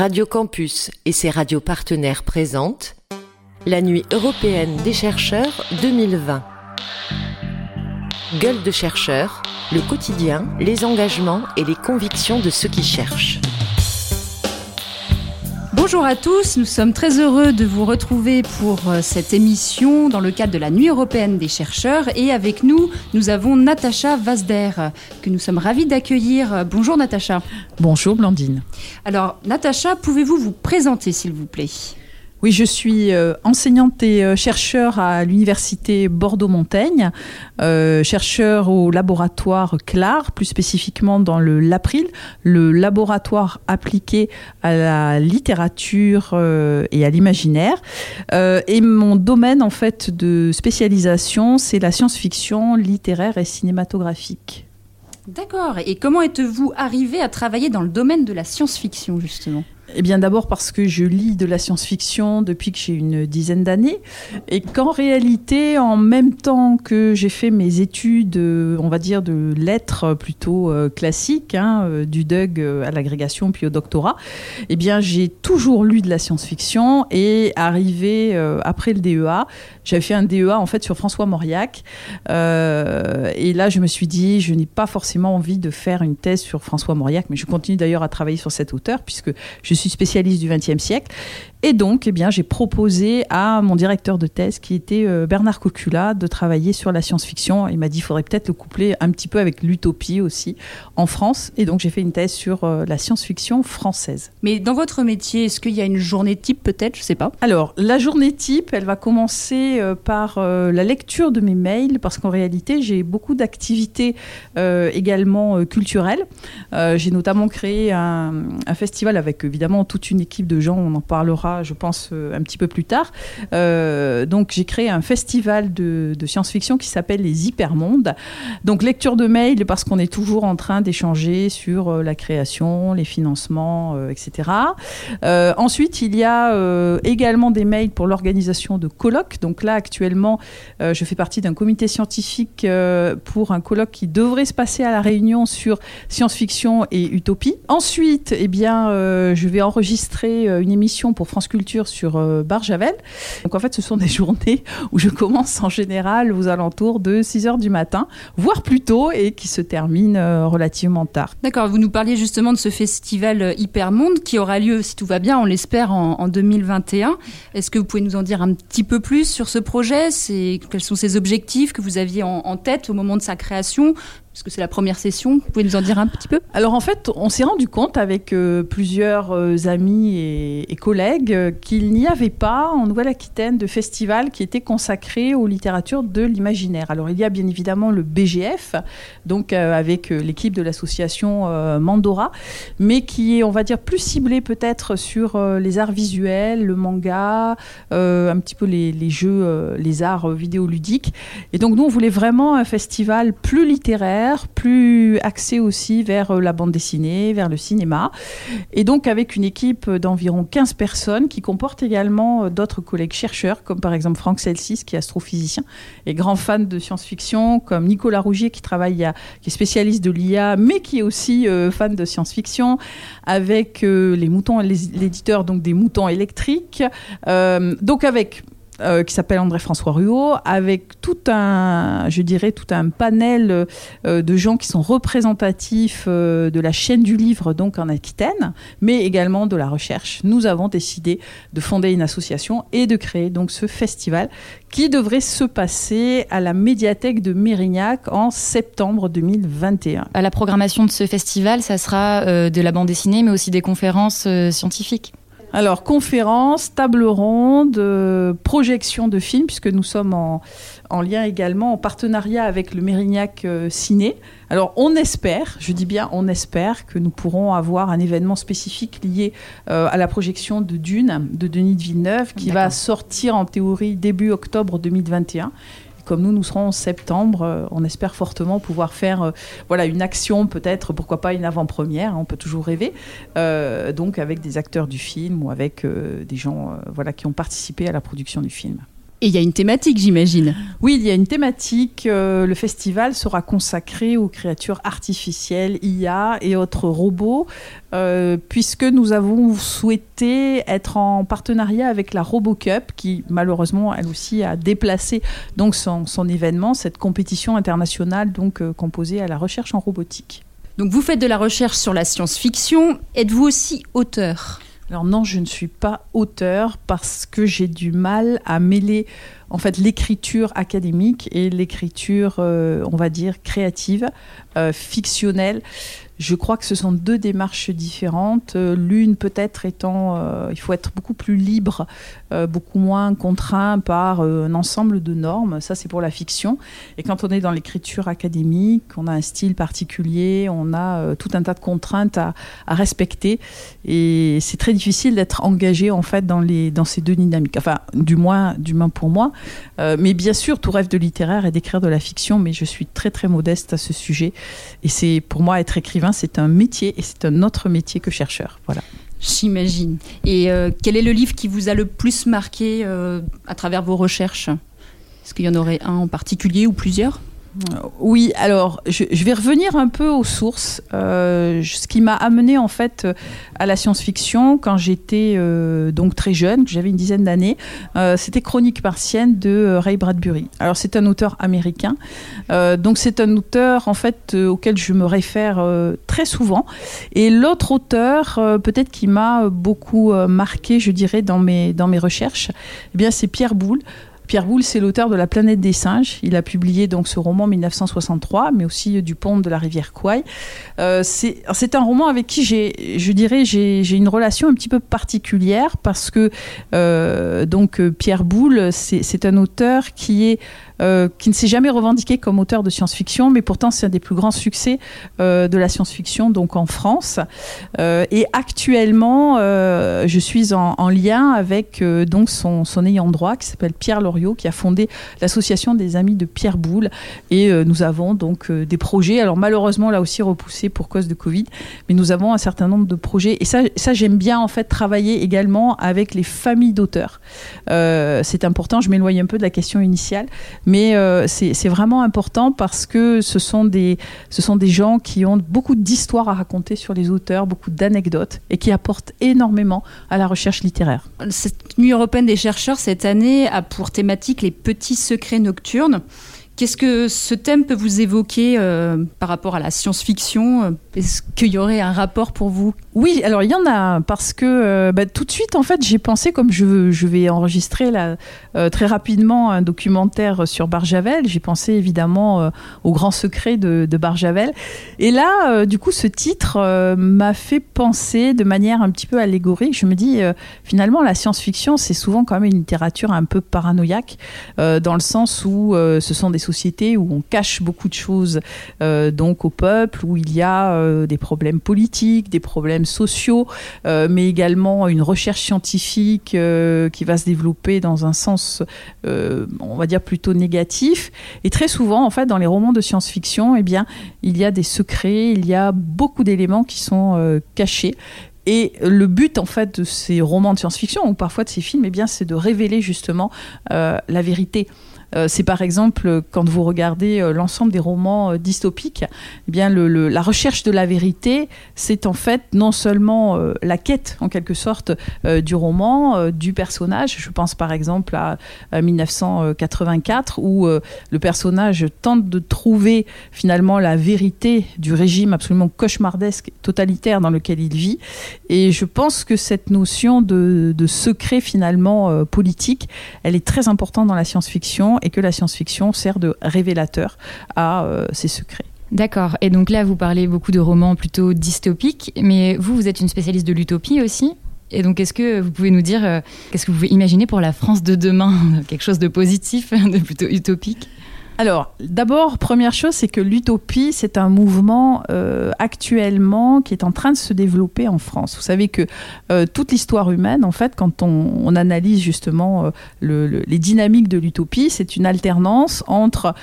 Radio Campus et ses radios partenaires présentent la Nuit européenne des chercheurs 2020. Gueule de chercheurs, le quotidien, les engagements et les convictions de ceux qui cherchent. Bonjour à tous, nous sommes très heureux de vous retrouver pour euh, cette émission dans le cadre de la Nuit européenne des chercheurs et avec nous, nous avons Natacha Vazder que nous sommes ravis d'accueillir. Bonjour Natacha. Bonjour Blandine. Alors Natacha, pouvez-vous vous présenter s'il vous plaît? Oui, je suis euh, enseignante et euh, chercheur à l'université Bordeaux-Montaigne, euh, chercheur au laboratoire CLAR, plus spécifiquement dans le LAPRIL, le laboratoire appliqué à la littérature et à l'imaginaire. et mon domaine en fait de spécialisation, c'est la science-fiction littéraire et cinématographique. D'accord. Et comment êtes-vous arrivé à travailler dans le domaine de la science-fiction justement? Eh bien d'abord parce que je lis de la science-fiction depuis que j'ai une dizaine d'années et qu'en réalité, en même temps que j'ai fait mes études, euh, on va dire de lettres plutôt euh, classiques, hein, euh, du DUG à l'agrégation puis au doctorat, eh bien j'ai toujours lu de la science-fiction et arrivé après le DEA, j'avais fait un DEA en fait sur François Mauriac et là je me suis dit je n'ai pas forcément envie de faire une thèse sur François Mauriac, mais je continue d'ailleurs à travailler sur cet auteur puisque je suis spécialiste du XXe siècle. Et donc, eh bien, j'ai proposé à mon directeur de thèse, qui était euh, Bernard Cocula, de travailler sur la science-fiction. Il m'a dit qu'il faudrait peut-être le coupler un petit peu avec l'utopie aussi en France. Et donc, j'ai fait une thèse sur euh, la science-fiction française. Mais dans votre métier, est-ce qu'il y a une journée type peut-être? Je sais pas. Alors, la journée type, elle va commencer euh, par la lecture de mes mails, parce qu'en réalité, j'ai beaucoup d'activités également culturelles. j'ai notamment créé un, un festival avec évidemment toute une équipe de gens, on en parlera je pense, euh, un petit peu plus tard. Euh, donc, j'ai créé un festival de, science-fiction qui s'appelle les Hypermondes. Donc, lecture de mails parce qu'on est toujours en train d'échanger sur euh, la création, les financements, etc. ensuite, il y a également des mails pour l'organisation de colloques. Donc là, actuellement, je fais partie d'un comité scientifique pour un colloque qui devrait se passer à la Réunion sur science-fiction et utopie. Ensuite, eh bien, je vais enregistrer une émission pour France Culture sur euh, Barjavel. Donc en fait, ce sont des journées où je commence en général aux alentours de 6 heures du matin, voire plus tôt, et qui se terminent euh, relativement tard. D'accord, vous nous parliez justement de ce festival euh, Hypermonde qui aura lieu, si tout va bien, on l'espère, en, 2021. Est-ce que vous pouvez nous en dire un petit peu plus sur ce projet? Quels sont ses objectifs que vous aviez en tête au moment de sa création? Parce que c'est la première session? Vous pouvez nous en dire un petit peu? Alors en fait, on s'est rendu compte avec euh, plusieurs euh, amis et, collègues euh, qu'il n'y avait pas en Nouvelle-Aquitaine de festival qui était consacré aux littératures de l'imaginaire. Alors il y a bien évidemment le BGF, donc avec l'équipe de l'association Mandora, mais qui est, on va dire, plus ciblé peut-être sur les arts visuels, le manga, un petit peu les, les jeux, les arts vidéoludiques. Et donc nous, on voulait vraiment un festival plus littéraire plus axé aussi vers euh, la bande dessinée, vers le cinéma. Et donc avec une équipe d'environ 15 personnes qui comporte également euh, d'autres collègues chercheurs, comme par exemple Franck Celsis, qui est astrophysicien et grand fan de science-fiction, comme Nicolas Rougier, qui travaille à, qui est spécialiste de l'IA, mais qui est aussi euh, fan de science-fiction, avec les moutons, l'éditeur donc des moutons électriques. donc avec euh, qui s'appelle André-François Ruot, avec tout un, je dirais, tout un panel euh, de gens qui sont représentatifs euh, de la chaîne du livre, donc en Aquitaine, mais également de la recherche. Nous avons décidé de fonder une association et de créer donc ce festival qui devrait se passer à la médiathèque de Mérignac en septembre 2021. À la programmation de ce festival, ça sera de la bande dessinée, mais aussi des conférences scientifiques. Alors, conférences, table ronde, euh, projection de films, puisque nous sommes en, lien également, en partenariat avec le Mérignac euh, Ciné. Alors, on espère, je dis bien on espère, que nous pourrons avoir un événement spécifique lié euh, à la projection de Dune de Denis de Villeneuve, qui va sortir en théorie début octobre 2021 comme nous, nous serons en septembre, euh, on espère fortement pouvoir faire euh, une action, peut-être, pourquoi pas une avant-première, hein, on peut toujours rêver, euh, donc avec des acteurs du film ou avec des gens qui ont participé à la production du film. Et il y a une thématique, j'imagine. Oui, il y a une thématique. Euh, le festival sera consacré aux créatures artificielles, IA et autres robots, euh, puisque nous avons souhaité être en partenariat avec la RoboCup, qui malheureusement, elle aussi, a déplacé donc son, événement, cette compétition internationale donc euh, composée à la recherche en robotique. Donc vous faites de la recherche sur la science-fiction. Êtes-vous aussi auteur? Alors non, je ne suis pas auteur parce que j'ai du mal à mêler en fait l'écriture académique et l'écriture, euh, on va dire, créative, euh, fictionnelle. Je crois que ce sont deux démarches différentes. Euh, l'une peut-être étant, euh, il faut être beaucoup plus libre, euh, beaucoup moins contraint par un ensemble de normes. Ça, c'est pour la fiction. Et quand on est dans l'écriture académique, on a un style particulier, on a tout un tas de contraintes à, respecter. Et c'est très difficile d'être engagé en fait dans, les, dans ces deux dynamiques. Enfin, du moins, du moins pour moi. mais bien sûr, tout rêve de littéraire est d'écrire de la fiction, mais je suis très très modeste à ce sujet. Et c'est pour moi être écrivain c'est un métier et c'est un autre métier que chercheur. Voilà. J'imagine. Et euh, quel est le livre qui vous a le plus marqué euh, à travers vos recherches? Est-ce qu'il y en aurait un en particulier ou plusieurs? Oui, alors je, vais revenir un peu aux sources. Euh, ce qui m'a amené en fait à la science-fiction quand j'étais euh, donc très jeune, j'avais une dizaine d'années, euh, c'était Chronique martienne de Ray Bradbury. Alors c'est un auteur américain, donc c'est un auteur en fait auquel je me réfère très souvent. Et l'autre auteur, peut-être qui m'a beaucoup marqué, je dirais dans mes dans mes recherches, eh bien c'est Pierre Boulle. Pierre Boulle, c'est l'auteur de La planète des singes. Il a publié donc ce roman en 1963, mais aussi euh, du pont de la rivière Kouai. Euh, c'est un roman avec qui j'ai, je dirais, j'ai une relation un petit peu particulière parce que euh, donc Pierre Boulle, c'est un auteur qui est euh, qui ne s'est jamais revendiqué comme auteur de science-fiction, mais pourtant c'est un des plus grands succès euh, de la science-fiction donc en France. Euh, et actuellement, je suis en, lien avec donc son, ayant droit qui s'appelle Pierre Loriot, qui a fondé l'association des amis de Pierre Boulle. Et nous avons donc des projets. Alors malheureusement là aussi repoussés pour cause de Covid, mais nous avons un certain nombre de projets. Et ça, ça j'aime bien en fait travailler également avec les familles d'auteurs. c'est important. Je m'éloigne un peu de la question initiale, euh, c'est vraiment important parce que ce sont, des, ce sont des gens qui ont beaucoup d'histoires à raconter sur les auteurs, beaucoup d'anecdotes et qui apportent énormément à la recherche littéraire. Cette nuit européenne des chercheurs cette année a pour thématique les petits secrets nocturnes. Qu'est-ce que ce thème peut vous évoquer euh, par rapport à la science-fiction? Est-ce qu'il y aurait un rapport pour vous? Oui, alors il y en a parce que euh, bah, tout de suite, en fait, j'ai pensé comme je, je vais enregistrer euh, très rapidement un documentaire sur Barjavel. J'ai pensé évidemment au grand secret de, de Barjavel. Et là, du coup, ce titre m'a fait penser de manière un petit peu allégorique. Je me dis finalement, la science-fiction, c'est souvent quand même une littérature un peu paranoïaque dans le sens où ce sont des où on cache beaucoup de choses euh, donc au peuple, où il y a euh, des problèmes politiques, des problèmes sociaux, euh, mais également une recherche scientifique qui va se développer dans un sens, on va dire plutôt négatif. Et très souvent, en fait, dans les romans de science-fiction, eh bien, il y a des secrets, il y a beaucoup d'éléments qui sont cachés. Et le but, en fait, de ces romans de science-fiction, ou parfois de ces films, eh bien, c'est de révéler justement la vérité. Euh, c'est par exemple quand vous regardez euh, l'ensemble des romans euh, dystopiques, eh bien la recherche de la vérité, c'est en fait non seulement la quête en quelque sorte du roman, du personnage. Je pense par exemple à, 1984 où le personnage tente de trouver finalement la vérité du régime absolument cauchemardesque, totalitaire dans lequel il vit. Et je pense que cette notion de secret finalement politique, elle est très importante dans la science-fiction et que la science-fiction sert de révélateur à euh, ces secrets. D'accord. Et donc là, vous parlez beaucoup de romans plutôt dystopiques, mais vous, vous êtes une spécialiste de l'utopie aussi et donc, est-ce que vous pouvez nous dire, euh, qu'est-ce que vous pouvez imaginer pour la France de demain? Quelque chose de positif, de plutôt utopique? Alors, d'abord, première chose, c'est que l'utopie, c'est un mouvement euh, actuellement qui est en train de se développer en France. Vous savez que euh, toute l'histoire humaine, en fait, quand on, analyse justement euh, les dynamiques de l'utopie, c'est une alternance entre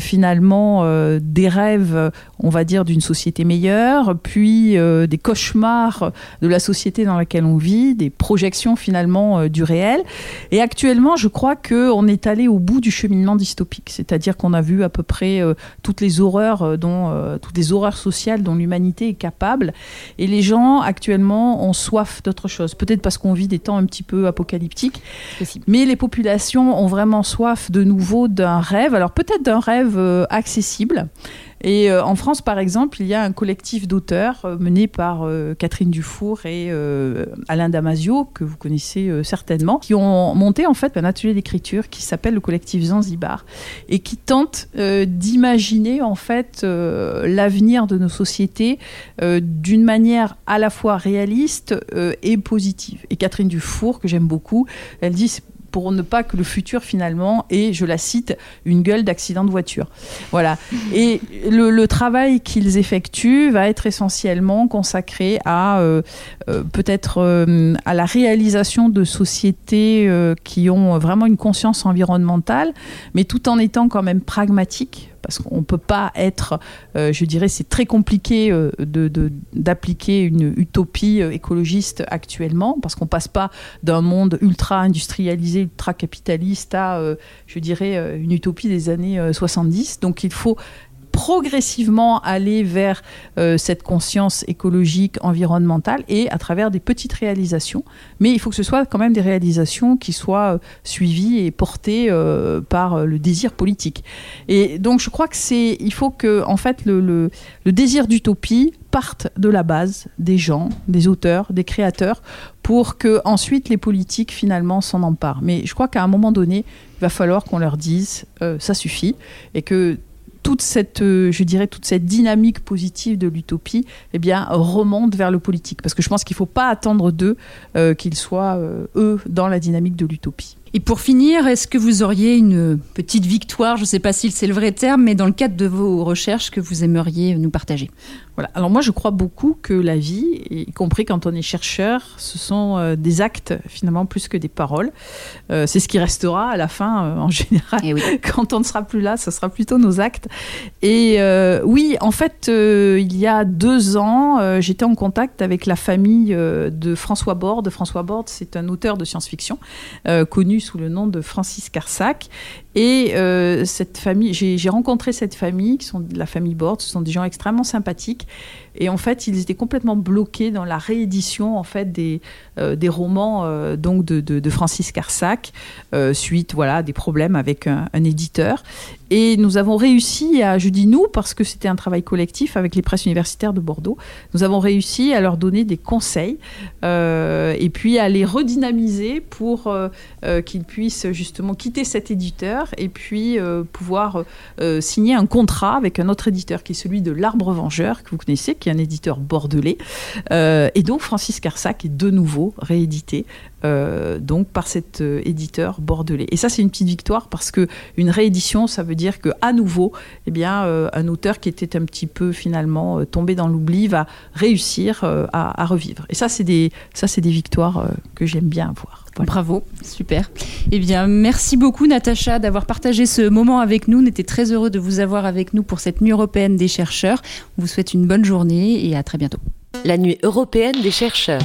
finalement des rêves, on va dire, d'une société meilleure, puis des cauchemars de la société dans laquelle on vit, des projections finalement du réel. Et actuellement, je crois qu'on est allé au bout du cheminement dystopique, c'est-à-dire qu'on a vu à peu près euh, toutes les horreurs euh, dont euh, toutes les horreurs sociales dont l'humanité est capable. Et les gens actuellement ont soif d'autre chose. Peut-être parce qu'on vit des temps un petit peu apocalyptiques. Mais les populations ont vraiment soif de nouveau d'un rêve. Alors peut-être d'un rêve accessible et euh, en France, par exemple, il y a un collectif d'auteurs euh, mené par euh, Catherine Dufour et Alain Damasio, que vous connaissez certainement, qui ont monté en fait un atelier d'écriture qui s'appelle le collectif Zanzibar et qui tente d'imaginer en fait l'avenir de nos sociétés d'une manière à la fois réaliste et positive. Et Catherine Dufour, que j'aime beaucoup, elle dit pour ne pas que le futur finalement ait, je la cite, une gueule d'accident de voiture. Voilà. Et le, travail qu'ils effectuent va être essentiellement consacré à euh, euh, peut-être euh, à la réalisation de sociétés qui ont vraiment une conscience environnementale, mais tout en étant quand même pragmatiques parce qu'on ne peut pas être, euh, je dirais, c'est très compliqué euh, d'appliquer une utopie euh, écologiste actuellement, parce qu'on ne passe pas d'un monde ultra industrialisé, ultra capitaliste à, je dirais, une utopie des années 70. Donc il faut progressivement aller vers euh, cette conscience écologique, environnementale, et à travers des petites réalisations. Mais il faut que ce soit quand même des réalisations qui soient euh, suivies et portées euh, par le désir politique. Et donc je crois que c'est, il faut que en fait le, désir d'utopie parte de la base des gens, des auteurs, des créateurs, pour que ensuite les politiques finalement s'en emparent. Mais je crois qu'à un moment donné, il va falloir qu'on leur dise ça suffit et que toute cette, euh, je dirais, toute cette dynamique positive de l'utopie, eh bien, remonte vers le politique. Parce que je pense qu'il ne faut pas attendre d'eux euh, qu'ils soient, euh, eux, dans la dynamique de l'utopie. Et pour finir, est-ce que vous auriez une petite victoire, je ne sais pas si c'est le vrai terme, mais dans le cadre de vos recherches que vous aimeriez nous partager? Voilà. Alors moi, je crois beaucoup que la vie, y compris quand on est chercheur, ce sont euh, des actes finalement plus que des paroles. Euh, c'est ce qui restera à la fin, euh, en général. Eh quand on ne sera plus là, ce sera plutôt nos actes. Et oui, en fait, il y a deux ans, j'étais en contact avec la famille de François Borde. François Borde, c'est un auteur de science-fiction connu sous le nom de Francis Carsac. Et cette famille, j'ai rencontré cette famille, qui sont de la famille Borde. Ce sont des gens extrêmement sympathiques et en fait, ils étaient complètement bloqués dans la réédition en fait des, euh, romans euh, donc de, de, Francis Carsac euh, suite voilà à des problèmes avec un, éditeur. Et nous avons réussi à, je dis nous parce que c'était un travail collectif avec les presses universitaires de Bordeaux, nous avons réussi à leur donner des conseils et puis à les redynamiser pour qu'ils puissent justement quitter cet éditeur et puis pouvoir signer un contrat avec un autre éditeur qui est celui de l'Arbre Vengeur que vous connaissez qui est un éditeur bordelais. Euh, et donc Francis Carsac est de nouveau réédité euh, donc par cet euh, éditeur bordelais. Et ça, c'est une petite victoire parce que une réédition, ça veut dire que à nouveau, eh bien, un auteur qui était un petit peu finalement tombé dans l'oubli va réussir à, revivre. Et ça, c'est des, ça, c'est des victoires que j'aime bien avoir. Bravo, super. Eh bien, merci beaucoup Natacha d'avoir partagé ce moment avec nous. On était très heureux de vous avoir avec nous pour cette nuit européenne des chercheurs. On vous souhaite une bonne journée et à très bientôt. La nuit européenne des chercheurs.